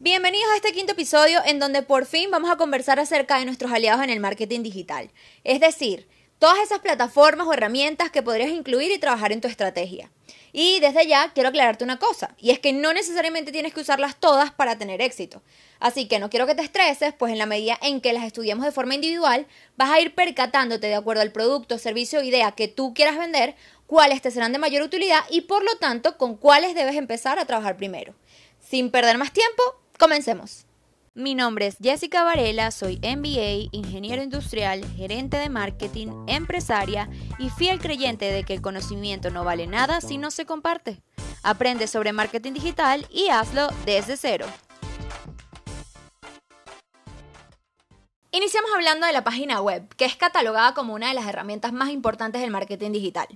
Bienvenidos a este quinto episodio en donde por fin vamos a conversar acerca de nuestros aliados en el marketing digital. Es decir, todas esas plataformas o herramientas que podrías incluir y trabajar en tu estrategia. Y desde ya quiero aclararte una cosa, y es que no necesariamente tienes que usarlas todas para tener éxito. Así que no quiero que te estreses, pues en la medida en que las estudiemos de forma individual, vas a ir percatándote de acuerdo al producto, servicio o idea que tú quieras vender, cuáles te serán de mayor utilidad y por lo tanto con cuáles debes empezar a trabajar primero. Sin perder más tiempo, comencemos. Mi nombre es Jessica Varela, soy MBA, ingeniero industrial, gerente de marketing, empresaria y fiel creyente de que el conocimiento no vale nada si no se comparte. Aprende sobre marketing digital y hazlo desde cero. Iniciamos hablando de la página web, que es catalogada como una de las herramientas más importantes del marketing digital.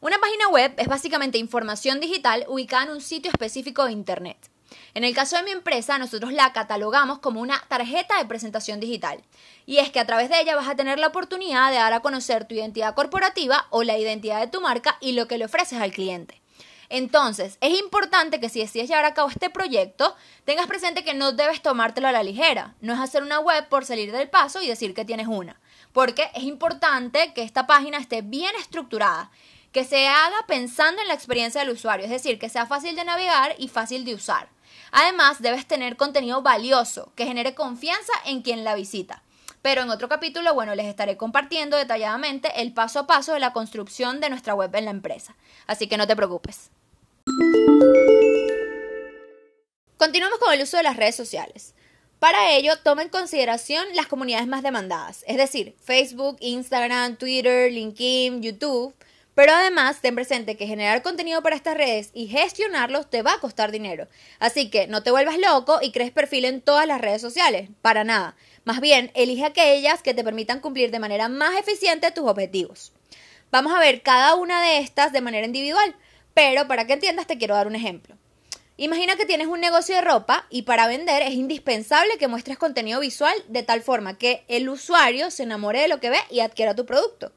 Una página web es básicamente información digital ubicada en un sitio específico de Internet. En el caso de mi empresa, nosotros la catalogamos como una tarjeta de presentación digital. Y es que a través de ella vas a tener la oportunidad de dar a conocer tu identidad corporativa o la identidad de tu marca y lo que le ofreces al cliente. Entonces, es importante que si decides llevar a cabo este proyecto, tengas presente que no debes tomártelo a la ligera. No es hacer una web por salir del paso y decir que tienes una. Porque es importante que esta página esté bien estructurada, que se haga pensando en la experiencia del usuario, es decir, que sea fácil de navegar y fácil de usar. Además, debes tener contenido valioso que genere confianza en quien la visita. Pero en otro capítulo, bueno, les estaré compartiendo detalladamente el paso a paso de la construcción de nuestra web en la empresa. Así que no te preocupes. Continuamos con el uso de las redes sociales. Para ello, toma en consideración las comunidades más demandadas, es decir, Facebook, Instagram, Twitter, LinkedIn, YouTube, pero además, ten presente que generar contenido para estas redes y gestionarlos te va a costar dinero. Así que no te vuelvas loco y crees perfil en todas las redes sociales. Para nada. Más bien, elige aquellas que te permitan cumplir de manera más eficiente tus objetivos. Vamos a ver cada una de estas de manera individual, pero para que entiendas te quiero dar un ejemplo. Imagina que tienes un negocio de ropa y para vender es indispensable que muestres contenido visual de tal forma que el usuario se enamore de lo que ve y adquiera tu producto.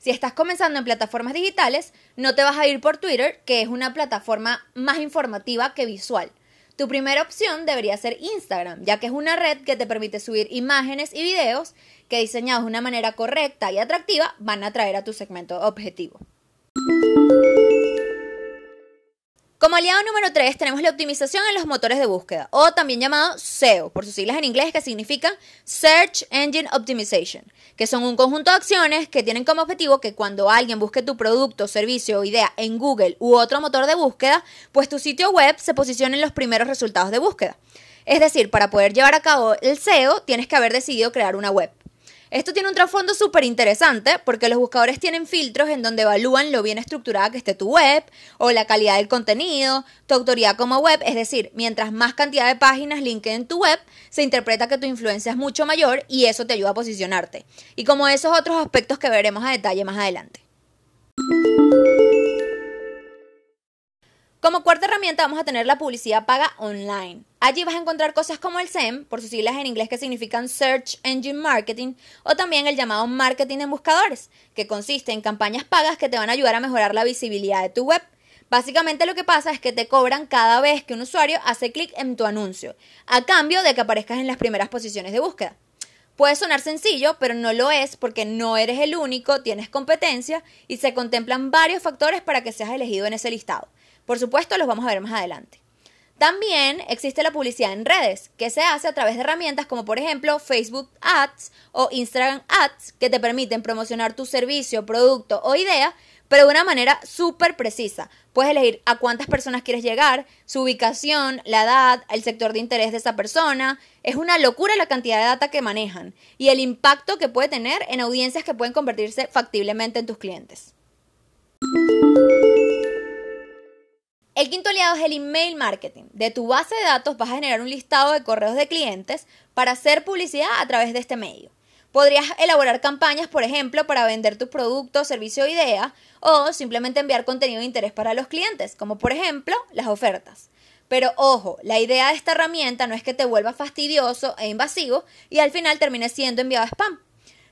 Si estás comenzando en plataformas digitales, no te vas a ir por Twitter, que es una plataforma más informativa que visual. Tu primera opción debería ser Instagram, ya que es una red que te permite subir imágenes y videos que diseñados de una manera correcta y atractiva van a atraer a tu segmento objetivo. Como aliado número 3 tenemos la optimización en los motores de búsqueda, o también llamado SEO, por sus siglas en inglés que significan Search Engine Optimization, que son un conjunto de acciones que tienen como objetivo que cuando alguien busque tu producto, servicio o idea en Google u otro motor de búsqueda, pues tu sitio web se posicione en los primeros resultados de búsqueda. Es decir, para poder llevar a cabo el SEO tienes que haber decidido crear una web. Esto tiene un trasfondo súper interesante porque los buscadores tienen filtros en donde evalúan lo bien estructurada que esté tu web o la calidad del contenido, tu autoridad como web, es decir, mientras más cantidad de páginas linken en tu web, se interpreta que tu influencia es mucho mayor y eso te ayuda a posicionarte. Y como esos otros aspectos que veremos a detalle más adelante. Como cuarta herramienta vamos a tener la publicidad paga online. Allí vas a encontrar cosas como el SEM, por sus siglas en inglés que significan Search Engine Marketing, o también el llamado marketing en buscadores, que consiste en campañas pagas que te van a ayudar a mejorar la visibilidad de tu web. Básicamente lo que pasa es que te cobran cada vez que un usuario hace clic en tu anuncio, a cambio de que aparezcas en las primeras posiciones de búsqueda. Puede sonar sencillo, pero no lo es porque no eres el único, tienes competencia y se contemplan varios factores para que seas elegido en ese listado. Por supuesto, los vamos a ver más adelante. También existe la publicidad en redes, que se hace a través de herramientas como por ejemplo Facebook Ads o Instagram Ads, que te permiten promocionar tu servicio, producto o idea, pero de una manera súper precisa. Puedes elegir a cuántas personas quieres llegar, su ubicación, la edad, el sector de interés de esa persona. Es una locura la cantidad de data que manejan y el impacto que puede tener en audiencias que pueden convertirse factiblemente en tus clientes. El quinto aliado es el email marketing. De tu base de datos vas a generar un listado de correos de clientes para hacer publicidad a través de este medio. Podrías elaborar campañas, por ejemplo, para vender tu producto, servicio o idea, o simplemente enviar contenido de interés para los clientes, como por ejemplo las ofertas. Pero ojo, la idea de esta herramienta no es que te vuelva fastidioso e invasivo y al final termine siendo enviado a spam.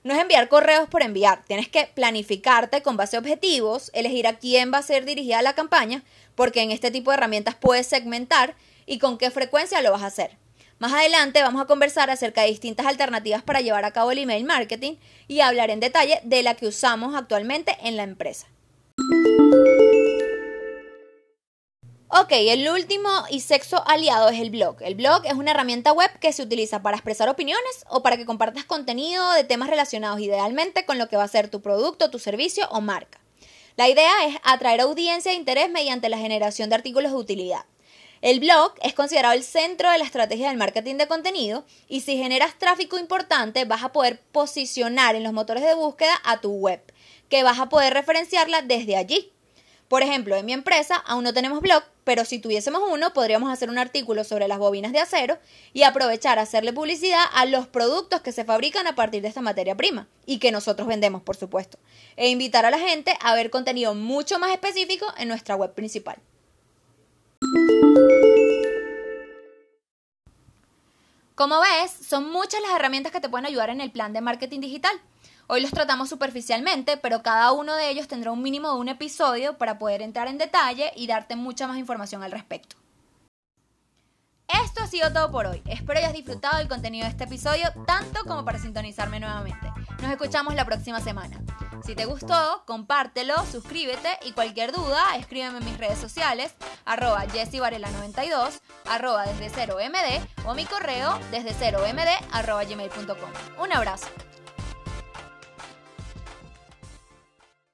No es enviar correos por enviar, tienes que planificarte con base a objetivos, elegir a quién va a ser dirigida la campaña, porque en este tipo de herramientas puedes segmentar y con qué frecuencia lo vas a hacer. Más adelante vamos a conversar acerca de distintas alternativas para llevar a cabo el email marketing y hablar en detalle de la que usamos actualmente en la empresa. Ok, el último y sexto aliado es el blog. El blog es una herramienta web que se utiliza para expresar opiniones o para que compartas contenido de temas relacionados idealmente con lo que va a ser tu producto, tu servicio o marca. La idea es atraer audiencia e interés mediante la generación de artículos de utilidad. El blog es considerado el centro de la estrategia del marketing de contenido y si generas tráfico importante vas a poder posicionar en los motores de búsqueda a tu web, que vas a poder referenciarla desde allí. Por ejemplo, en mi empresa aún no tenemos blog, pero si tuviésemos uno podríamos hacer un artículo sobre las bobinas de acero y aprovechar a hacerle publicidad a los productos que se fabrican a partir de esta materia prima y que nosotros vendemos, por supuesto, e invitar a la gente a ver contenido mucho más específico en nuestra web principal. Como ves, son muchas las herramientas que te pueden ayudar en el plan de marketing digital. Hoy los tratamos superficialmente, pero cada uno de ellos tendrá un mínimo de un episodio para poder entrar en detalle y darte mucha más información al respecto. Ha sido todo por hoy. Espero hayas disfrutado del contenido de este episodio tanto como para sintonizarme nuevamente. Nos escuchamos la próxima semana. Si te gustó, compártelo, suscríbete y cualquier duda, escríbeme en mis redes sociales, arroba jessivarela92, arroba desde 0md o mi correo desde 0md arroba gmail.com. Un abrazo.